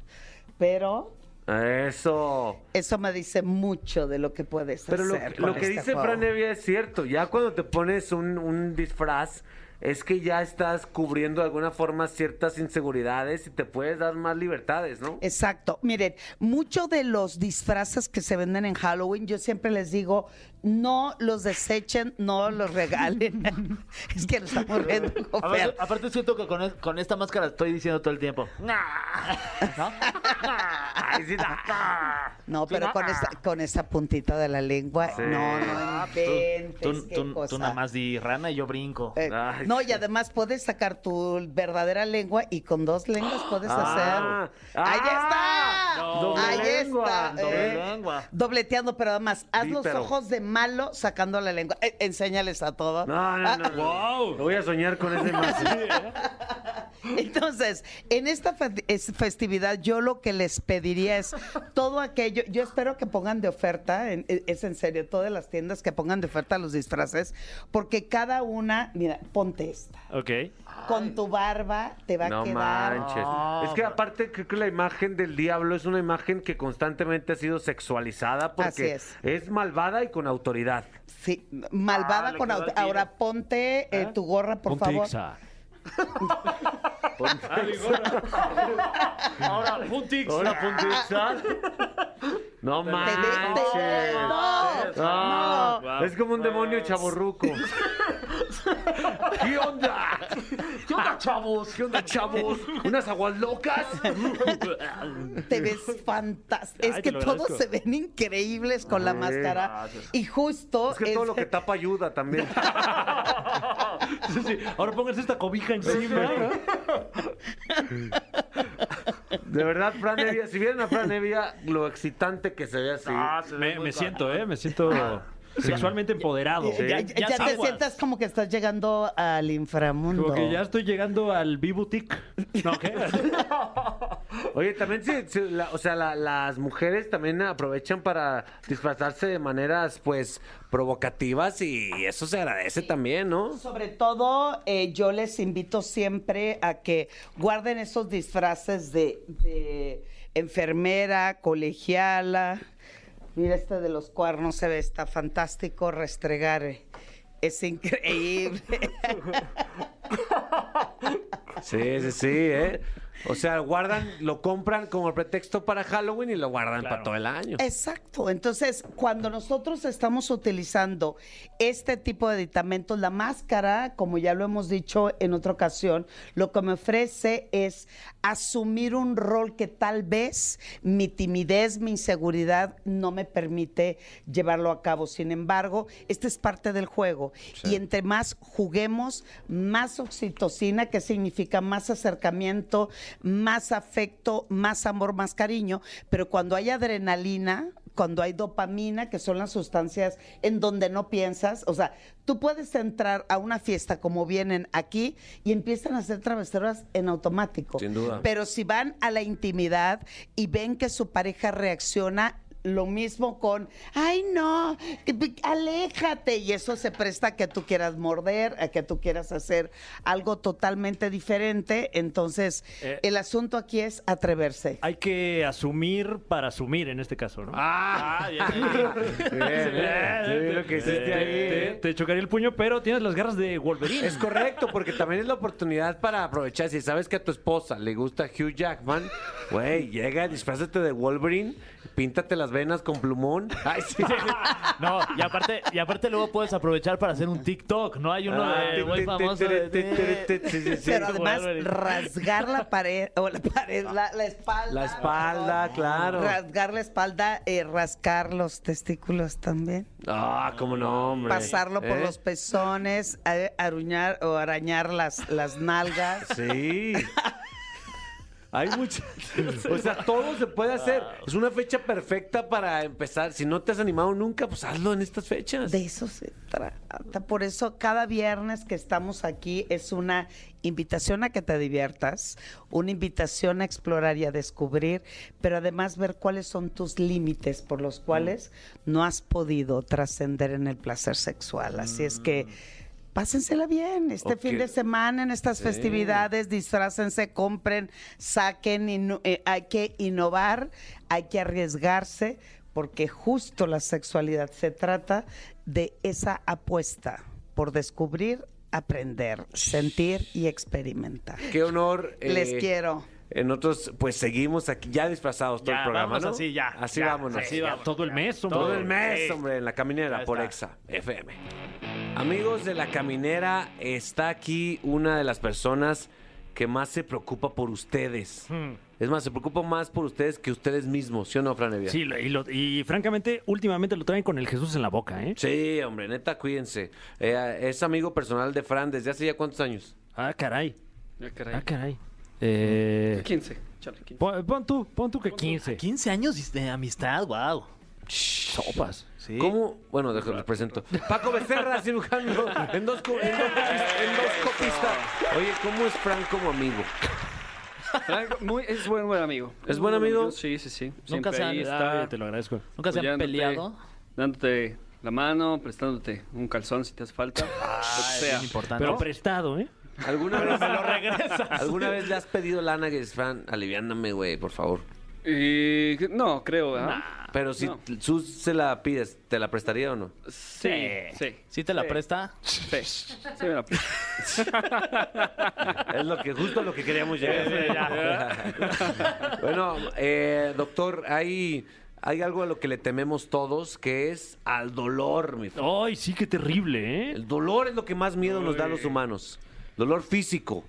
pero Eso. eso me dice mucho de lo que puedes Pero lo, hacer. lo con que este dice juego. Fran Evia es cierto. Ya cuando te pones un, un disfraz, es que ya estás cubriendo de alguna forma ciertas inseguridades y te puedes dar más libertades, ¿no? Exacto. Miren, muchos de los disfraces que se venden en Halloween, yo siempre les digo, no los desechen, no los regalen. es que nos estamos riendo con A ver, Fer. aparte siento que con, con esta máscara estoy diciendo todo el tiempo. ¿No? No, pero con esta, con esa puntita de la lengua, Sí. no, no Ah, inventes, tú, tú, qué tú- cosa. tú nada más di rana y yo brinco. Eh, Ay, no, y además puedes sacar tu verdadera lengua y con dos lenguas puedes Ah, hacer. ¡Ahí ah, está! doble Ahí lengua, está. Doble eh. lengua. Dobleteando, pero además, haz los ojos de malo sacando la lengua. Eh, enséñales a todos. No, no, no. no. ¡Wow! Voy a soñar con ese más. Entonces, en esta fe- es- festividad, yo lo que les pediría es todo aquello. Yo espero que pongan de oferta, en- e- es en serio, todas las tiendas que pongan de oferta los disfraces, porque cada una, mira, ponte esta. Ok. Con tu barba te va No a quedar. manches. No, es que aparte creo que la imagen del diablo es una imagen que constantemente ha sido sexualizada porque Así es. malvada y con autoridad. Sí, malvada Ah, con quedó auto. al tiro. Ahora ponte eh, tu gorra, por Ponte favor. Ixa. Ahora, puntix. Puntixal. No manches. te- no, Ah, no. Es como un demonio chaborruco. ¿Qué onda? ¿Qué onda, chavos? ¿Qué onda, chavos? ¿Unas aguas locas? Te ves fantástico. Es que todos se ven increíbles con la máscara. gracias. Y justo. Es que todo lo que tapa ayuda también. Sí, sí. Ahora pónganse esta cobija encima. ¿no? De verdad, Fran Evia, si vieran a Fran Evia, lo excitante que se ve así. Ah, se ve Me, siento, ¿eh? Me siento sexualmente empoderado. Ya, ya- ya te sientas como que estás llegando al inframundo. Como que ya estoy llegando al B-Boutique. ¿No? ¿Qué? Oye, también sí, sí, la- o sea, la- las mujeres también aprovechan para disfrazarse de maneras, pues, provocativas y eso se agradece también, ¿no? Sobre todo, eh, yo les invito siempre a que guarden esos disfraces de, de enfermera, colegiala. Mira, este de los cuernos se ve, está fantástico. Restregar eh, es increíble. Sí, sí, sí, ¿eh? O sea, guardan, lo compran como pretexto para Halloween y lo guardan para todo el año. Exacto. Entonces, cuando nosotros estamos utilizando este tipo de aditamentos, la máscara, como ya lo hemos dicho en otra ocasión, lo que me ofrece es asumir un rol que tal vez mi timidez, mi inseguridad no me permite llevarlo a cabo. Sin embargo, este es parte del juego. Y entre más juguemos, más oxitocina, que significa más acercamiento, más afecto, más amor, más cariño. Pero cuando hay adrenalina, cuando hay dopamina, que son las sustancias en donde no piensas, o sea, tú puedes entrar a una fiesta como vienen aquí y empiezan a hacer travesuras en automático. Sin duda. Pero si van a la intimidad y ven que su pareja reacciona lo mismo con, ay no, aléjate. Y eso se presta a que tú quieras morder, a que tú quieras hacer algo totalmente diferente. Entonces, Eh. el asunto aquí es atreverse. Hay que asumir para asumir en este caso, ¿no? ¡Ah! bien, bien. Sí, lo que hiciste te, ahí. te chocaría el puño, pero tienes las garras de Wolverine. Es correcto, porque también es la oportunidad para aprovechar. Si sabes que a tu esposa le gusta Hugh Jackman, güey, llega, disfrázate de Wolverine, píntate las venas con plumón. Ay, sí. No, y aparte, y aparte luego puedes aprovechar para hacer un TikTok, ¿no? Hay uno Ah, de muy famoso de-. Pero además, rasgar la pared, o la pared, la, la espalda. La espalda, claro. Rasgar la espalda, eh, rascar los testículos también. Ah, cómo no, hombre. Pasarlo por ¿Eh? los pezones, a- aruñar o arañar las, las nalgas. Sí. Hay muchas. O sea, todo se puede hacer. Es una fecha perfecta para empezar. Si no te has animado nunca, pues hazlo en estas fechas. De eso se trata. Por eso cada viernes que estamos aquí es una invitación a que te diviertas, una invitación a explorar y a descubrir, pero además ver cuáles son tus límites por los cuales no has podido trascender en el placer sexual. Así es que pásensela bien este fin de semana en estas Sí. festividades, disfrácense, compren, saquen, ino- eh, hay que innovar, hay que arriesgarse, porque justo la sexualidad se trata de esa apuesta por descubrir, aprender, sentir y experimentar. Qué honor. eh, Les quiero. En otros, pues seguimos aquí ya disfrazados todo Ya, el programa, ¿no? así, ya, Así ya, vámonos. sí, Ya, vamos. todo el mes, hombre. Todo el mes, hombre, en la caminera por. Exa FM. Amigos de la caminera, está aquí una de las personas que más se preocupa por ustedes. Hmm. Es más, se preocupa más por ustedes que ustedes mismos, ¿sí o no, Fran Evia? Sí, y, lo- y francamente, últimamente lo traen con el Jesús en la boca, ¿eh? Sí, hombre, neta, cuídense. Eh, es amigo personal de Fran desde hace ya cuántos años. Ah, caray. Ah, caray. Ah, caray. Eh, 15. Chale, 15. pon, pon tú, pon tú que 15. 15 años de amistad, wow. Sopas. Sí. ¿Cómo? Bueno, déjalo, les presento. Paco Becerra, cirujano, endosco- endoscopista. endoscopista. Oye, ¿cómo es Fran como amigo? Muy, es buen, buen amigo. ¿Es buen amigo? Sí, sí, sí. Nunca Siempre se ahí han- está Ah, te lo agradezco. ¿Nunca se han apoyándote, peleado? Dándote la mano, prestándote un calzón si te hace falta. lo que Es sea. importante. Pero prestado, ¿eh? ¿Alguna vez, me lo regresas. ¿Alguna vez le has pedido lana que es Fran? Aliviándame, güey, por favor. Y, no, creo, ¿verdad? Pero si No. Sus se la pides, ¿te la prestaría o no? Sí, sí. ¿Sí te la Sí. presta? Sí, sí me la presta. Es lo que justo a lo que queríamos llegar. bueno, eh, doctor, hay, hay algo a lo que le tememos todos, que es al dolor, mi. Ay, sí, qué terrible, ¿eh? El dolor es lo que más miedo nos da a los humanos. Dolor físico.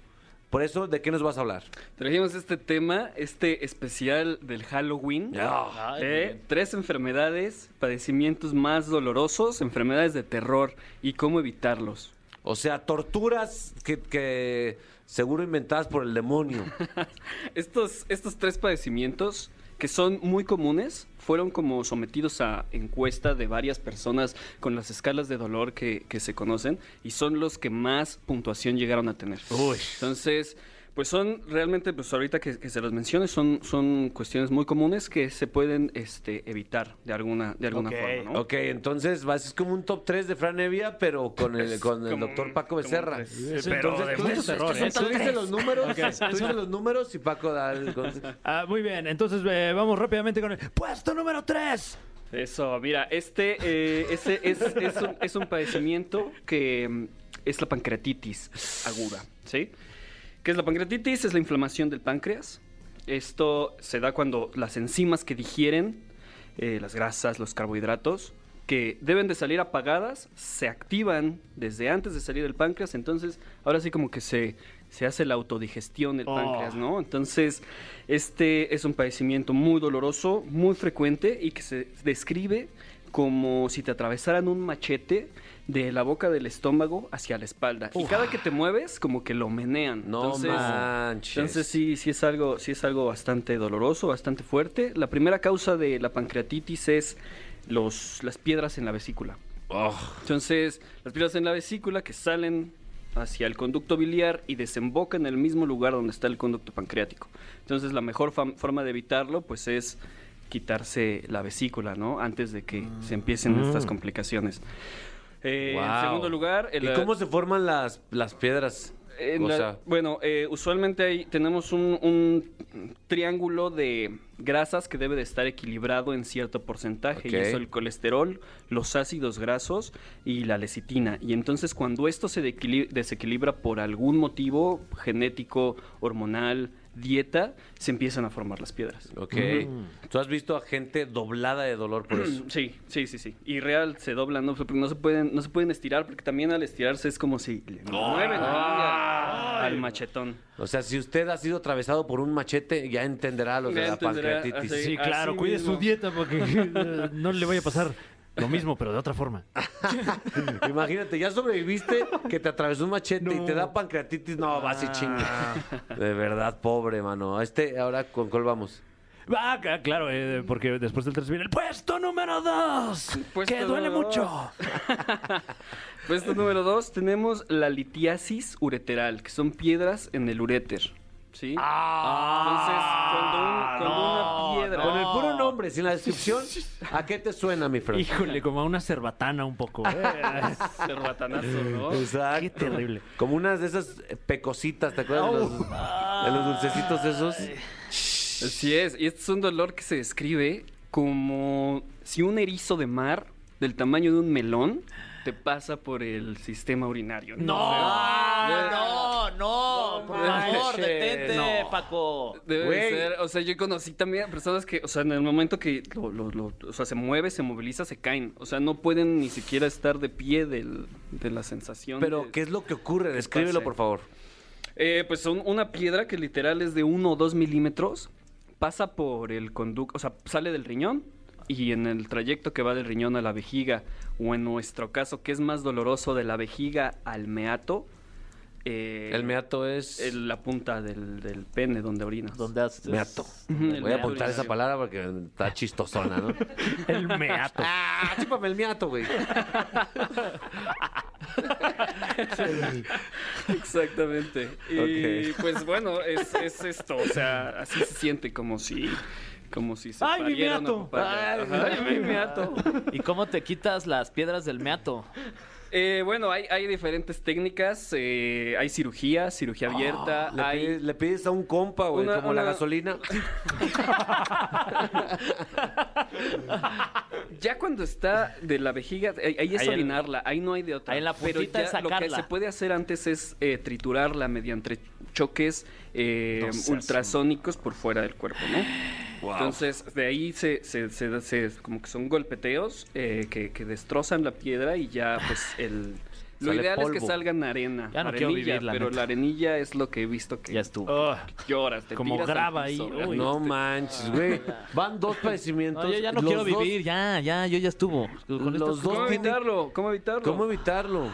Por eso, ¿de qué nos vas a hablar? Trajimos este tema, este especial del Halloween. Ah, bien. tres enfermedades, padecimientos más dolorosos, enfermedades de terror y cómo evitarlos. o sea, torturas que, que seguro inventadas por el demonio. Estos, estos tres padecimientos, que son muy comunes, fueron como sometidos a encuesta de varias personas con las escalas de dolor que, que se conocen y son los que más puntuación llegaron a tener. Entonces, pues son realmente, pues ahorita que, que se los mencione, son, son cuestiones muy comunes que se pueden este, evitar de alguna, de alguna forma, ¿no? Ok, entonces vas, es como un top 3 de Fran Evia, pero con el, con el doctor Paco Becerra. Sí, Pero entonces de tú mucho dices- terror, ¿eh? Tú dices los números, tú dices los números y Paco da el... Ah, muy bien, entonces eh, vamos rápidamente con el puesto número 3. Eso, mira, este eh, ese es, es, un, es un padecimiento que mm, es la pancreatitis aguda, ¿sí? ¿Qué es la pancreatitis? Es la inflamación del páncreas. Esto se da cuando las enzimas que digieren eh, las grasas, los carbohidratos, que deben de salir apagadas, se activan desde antes de salir del páncreas. Entonces, ahora sí como que se, se hace la autodigestión del Oh. páncreas, ¿no? Entonces, este es un padecimiento muy doloroso, muy frecuente y que se describe como si te atravesaran un machete de la boca del estómago hacia la espalda. Y cada que te mueves, como que lo menean. No entonces, manches. entonces sí, sí es algo, sí es algo bastante doloroso, bastante fuerte. La primera causa de la pancreatitis es los, las piedras en la vesícula. Oh, Entonces, las piedras en la vesícula que salen hacia el conducto biliar y desembocan en el mismo lugar donde está el conducto pancreático. Entonces, la mejor forma de evitarlo, pues, es quitarse la vesícula, ¿no? Antes de que se empiecen estas complicaciones. Eh, En segundo lugar, el- ¿Y cómo se forman las, las piedras? en o la- sea, bueno, eh, usualmente ahí tenemos un, un triángulo de grasas que debe de estar equilibrado en cierto porcentaje. Y eso el colesterol, los ácidos grasos y la lecitina. Y entonces cuando esto se desequilibra por algún motivo genético, hormonal, dieta, se empiezan a formar las piedras. ok. ¿Tú has visto a gente doblada de dolor por eso? Sí, sí, sí, sí. Y real se doblan, ¿no? Porque no se pueden, no se pueden estirar, porque también al estirarse es como si le mueven al, al machetón. O sea, si usted ha sido atravesado por un machete, ya entenderá lo de la entenderá, pancreatitis. así. Sí, claro, cuide mismo. su dieta porque eh, no le vaya a pasar lo mismo, pero de otra forma. Imagínate, ya sobreviviste que te atravesó un machete y te da pancreatitis. No, vas y chinga. De verdad, pobre, mano. Este, ahora, ¿con cuál vamos? Ah, claro, eh, porque después del 3 viene el puesto número 2. Puesto que duele mucho. Puesto número dos, tenemos la litiasis ureteral, que son piedras en el uréter. ¿Sí? Ah, Entonces, cuando, un- cuando una piedra. Con el puro nombre, sin la descripción, ¿a qué te suena, mi Fran? Híjole, como a una cerbatana un poco. eh. Cerbatanazo, ¿no? Exacto. Qué terrible. Como unas de esas pecositas, ¿te acuerdas? de, los, de los dulcecitos esos. Así es. Y este es un dolor que se describe como si un erizo de mar del tamaño de un melón te pasa por el sistema urinario. No, no, no, por favor, detente, No. Paco. Debe de ser, o sea, yo conocí también a personas que, o sea, en el momento que lo, lo- lo- o sea, se mueve, se moviliza, se caen. O sea, no pueden ni siquiera estar de pie del- de la sensación. Pero, de- ¿qué es lo que ocurre? Descríbelo, pase. por favor. Eh, pues son una piedra que literal es de 1 o 2 milímetros, pasa por el conducto, o sea, sale del riñón y en el trayecto que va del riñón a la vejiga, o en nuestro caso, que es más doloroso, de la vejiga al meato. Eh, El meato es... el- la punta del, del pene donde orinas. ¿Dónde haces? meato. Voy a meato apuntar esa palabra porque está chistosona, ¿no? El meato. ¡Ah! Chúpame el meato, güey. Exactamente. Y pues bueno, es, es esto, o sea, así se siente como si como si se ¡Ay, mi meato! Ay, ay, mi meato. ¿Y cómo te quitas las piedras del meato? Eh, bueno, hay, hay diferentes técnicas, eh, hay cirugía, cirugía abierta, Le hay... pides, le pides a un compa, güey, Una- como la gasolina. Ya cuando está de la vejiga, ahí, ahí es Ahí en- orinarla, ahí no hay de otra. ahí en la Pero ya es lo que se puede hacer antes es eh, triturarla mediante choques eh, No ultrasónicos por fuera del cuerpo, ¿no? Entonces, de ahí se, se, se- se- como que son golpeteos eh, que, que destrozan la piedra y ya, pues, el... Lo ideal es que polvo. salga en arena, Ya no quiero arenilla, vivir, la pero neta. la arenilla es lo que he visto que Ya estuvo. Oh, lloras, te Como piso, ahí. No manches, güey. Van dos padecimientos. No, yo ya no Los quiero dos- vivir, ya, ya, yo ya estuvo. Con Los estas- dos ¿Cómo tienen- evitarlo? ¿Cómo evitarlo? ¿Cómo evitarlo?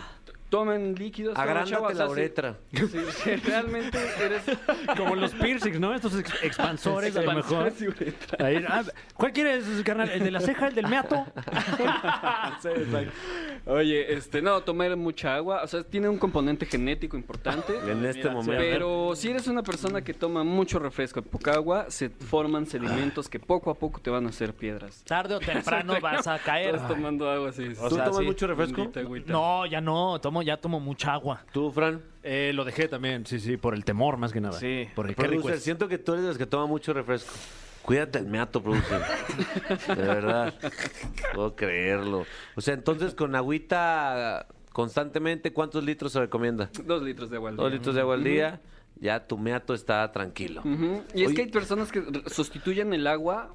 Tomen líquidos. Agrándate la uretra. Sí, sí, realmente eres... como los piercings, ¿no? Estos ex- expansores, a lo mejor. Ahí, ah, ¿Cuál quieres, carnal? ¿El de la ceja, el del meato? Oye, este, no, tomar mucha agua, o sea, tiene un componente genético importante. En este momento. Pero si eres una persona que toma mucho refresco y poca agua, se forman sedimentos que poco a poco te van a hacer piedras. Tarde o temprano vas a caer. Estás tomando agua así. O ¿Tú sea, tomas sí. mucho refresco? Agüita. No, ya no, tomo, ya tomo mucha agua. ¿Tú, Fran? Eh, lo dejé también, sí, sí, por el temor más que nada. Sí. Porque qué rico Producer, es. siento que tú eres de los que toma mucho refresco. Cuídate el meato, producer. De verdad. Puedo creerlo. O sea, entonces con agüita constantemente, ¿cuántos litros se recomienda? Dos litros de agua al Dos día. litros de agua al día. ya tu meato está tranquilo. Y es que hay personas que sustituyen el agua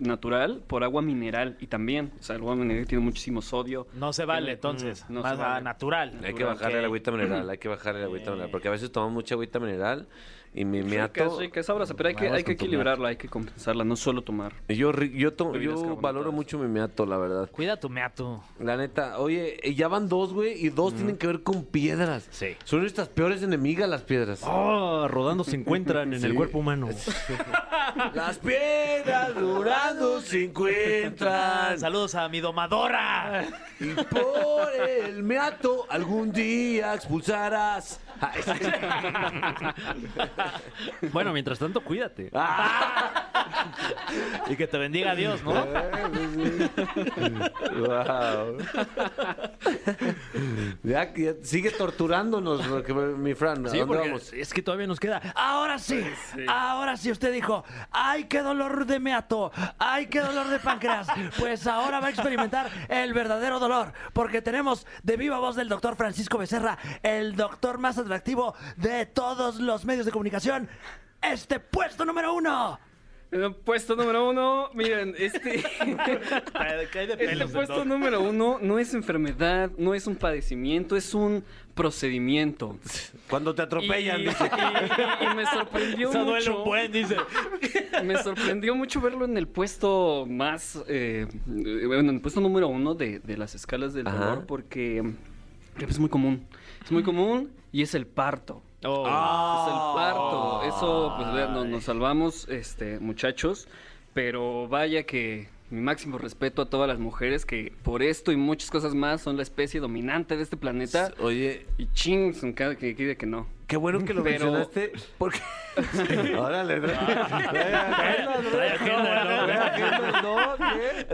natural por agua mineral y también, o sea, el agua mineral tiene muchísimo sodio. No se vale, entonces. No más se vale. a natural. Hay que bajarle ok. la agüita mineral, hay que bajarle la agüita mineral, porque a veces tomamos mucha agüita mineral y mi Sí, meato... sí, que es sabrosa, pero hay que, hay que equilibrarla, hay que compensarla, no solo tomar. Yo, yo, to- yo valoro mucho mi meato, la verdad. Cuida tu meato. La neta, oye, y ya van dos, güey, y dos tienen que ver con piedras. Sí. Son nuestras peores enemigas las piedras. Oh, rodando se encuentran en el cuerpo humano. Las piedras durando se encuentran. Saludos a mi domadora. Y por el meato algún día expulsarás. Sí. Bueno, mientras tanto, cuídate. Y que te bendiga Dios, ¿no? Wow. Ya, que ya sigue torturándonos, mi Fran. ¿a Sí, dónde porque vamos? es que todavía nos queda. Ahora sí, ahora sí usted dijo, ¡ay, qué dolor de meato! ¡Ay, qué dolor de páncreas! Pues ahora va a experimentar el verdadero dolor, porque tenemos de viva voz del doctor Francisco Becerra, el doctor más atractivo de todos los medios de comunicación, este puesto número uno. En el puesto número uno, miren, este, este puesto número uno no es enfermedad, no es un padecimiento, es un procedimiento. Cuando te atropellan, Y, dice. y- y me sorprendió Eso duele mucho. un buen, dice. Me sorprendió mucho verlo en el puesto más, eh, bueno, en el puesto número uno de, de las escalas del Ajá. dolor, porque es muy común. Es muy común y es el parto. Oh. Ah. Es el parto. Eso, pues vean, nos, nos salvamos, este, muchachos. Pero vaya que mi máximo respeto a todas las mujeres que por esto y muchas cosas más son la especie dominante de este planeta. Oye, Y ching, son cada que que, que no. qué bueno que lo Pero- mencionaste, porque... Órale, ¿no?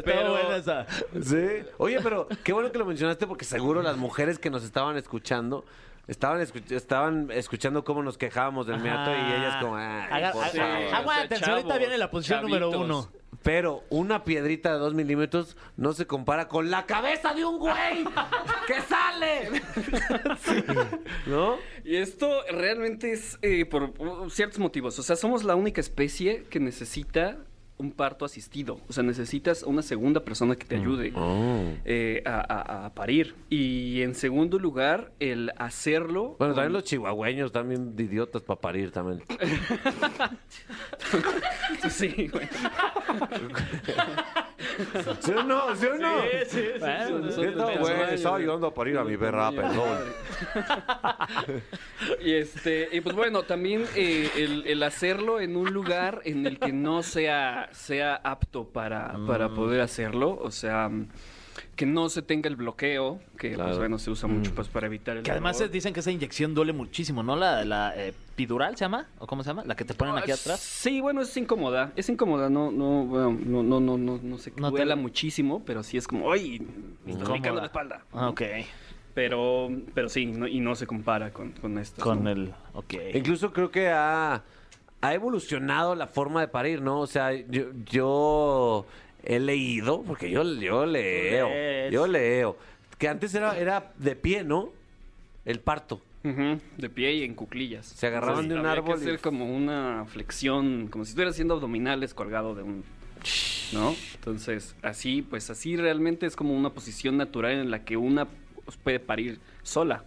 Pero- buena esa. Sí. Oye, pero qué bueno que lo mencionaste porque seguro las mujeres que nos estaban escuchando estaban, escuch- estaban escuchando cómo nos quejábamos del meato y ellas como... Aguántense, ahorita viene la posición número uno. Pero una piedrita de dos milímetros no se compara con la cabeza de un güey que sale. ¿No? Y esto realmente es eh, por uh, ciertos motivos. O sea, somos la única especie que necesita un parto asistido. O sea, necesitas una segunda persona que te ayude eh, a, a- a parir. Y en segundo lugar, el hacerlo. Bueno, con- también los chihuahueños también de idiotas para parir también. Sí, güey. ¿Sí o no? ¿Sí o no? ¿Qué tal, güey? Estaba ayudando a parir a mi perra, perdón. Y este, y pues bueno, también eh, el, el hacerlo en un lugar en el que no sea, sea apto para, para poder hacerlo. O sea, que no se tenga el bloqueo, que Claro. pues bueno, se usa mucho pues para evitar el Que además dolor. se dicen que esa inyección duele muchísimo, ¿no? La, la eh, epidural se llama, ¿o cómo se llama? La que te ponen aquí Ah, atrás. Sí, bueno, es incómoda. Es incómoda, no, no, bueno, no, no, no, no, no sé, No te- duela muchísimo, pero sí es como, ¡ay! Me está Incómoda. picando la espalda. Ah, ok. Pero, pero sí, no- y no se compara con, con esto. Con ¿no? el. Ok. Incluso creo que ha, ha evolucionado la forma de parir, ¿no? O sea, yo, yo he leído, porque yo, yo leo, yo leo, que antes era, era de pie, ¿no? El parto. Ujú, de pie y en cuclillas. Se agarraban de un había árbol que y- hacer como una flexión, como si estuviera haciendo abdominales colgado de un... ¿No? Entonces, así, pues así realmente es como una posición natural en la que una puede parir sola.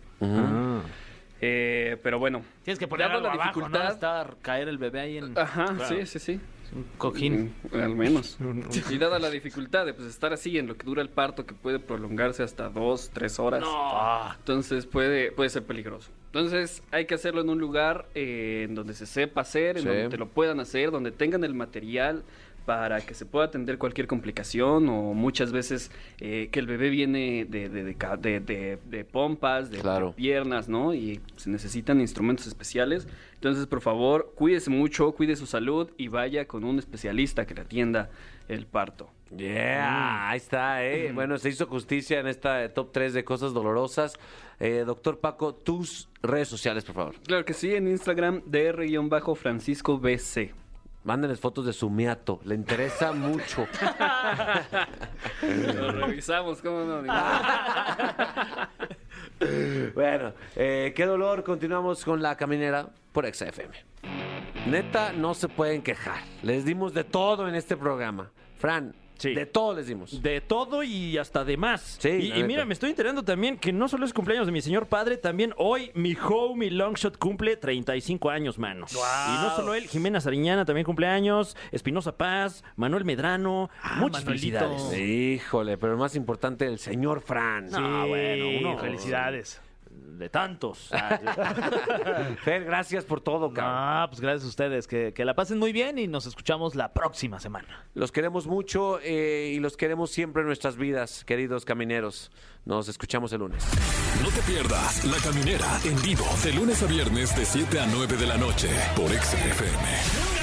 Eh, pero bueno. Tienes que poner algo la abajo, ¿no? dificultad- Estar, caer el bebé ahí en Ajá, Claro. sí, sí, sí. Un cojín. Mm, Al menos. Y dada la dificultad de pues, estar así en lo que dura el parto, que puede prolongarse hasta dos, tres horas. Ah, Entonces puede, puede ser peligroso. Entonces hay que hacerlo en un lugar eh, en donde se sepa hacer, en Sí. donde te lo puedan hacer, donde tengan el material para que se pueda atender cualquier complicación o muchas veces eh, que el bebé viene de, de, pompas, de, piernas, ¿no? Y se necesitan instrumentos especiales. Entonces, por favor, cuídese mucho, cuide su salud y vaya con un especialista que le atienda el parto. Yeah, ahí está, ¿eh? Bueno, se hizo justicia en esta eh, top 3 de cosas dolorosas. Eh, doctor Paco, tus redes sociales, por favor. Claro que sí, en Instagram, dr-francisco bc. Mándenles fotos de su miato, le interesa mucho. Lo revisamos, ¿cómo no? Bueno, eh, qué dolor. Continuamos con la caminera por XFM. Neta, no se pueden quejar. Les dimos de todo en este programa. Fran, Sí. de todo les dimos. De todo y hasta de más. Sí, y, mira, me estoy enterando también que no solo es cumpleaños de mi señor padre, también hoy mi homie Longshot cumple 35 años, mano. Y no solo él, Jimena Sariñana también cumple años, Espinosa Paz, Manuel Medrano, muchas Manuelito. felicidades. Híjole, pero el más importante, el señor Fran. No, Ah, bueno, uno- felicidades. De tantos. Ah, Fer, gracias por todo, cabrón. Ah, pues gracias a ustedes. Que, que la pasen muy bien y nos escuchamos la próxima semana. Los queremos mucho eh, y los queremos siempre en nuestras vidas, queridos camineros. Nos escuchamos el lunes. No te pierdas La Caminera en vivo de lunes a viernes de 7 a 9 de la noche por XFM.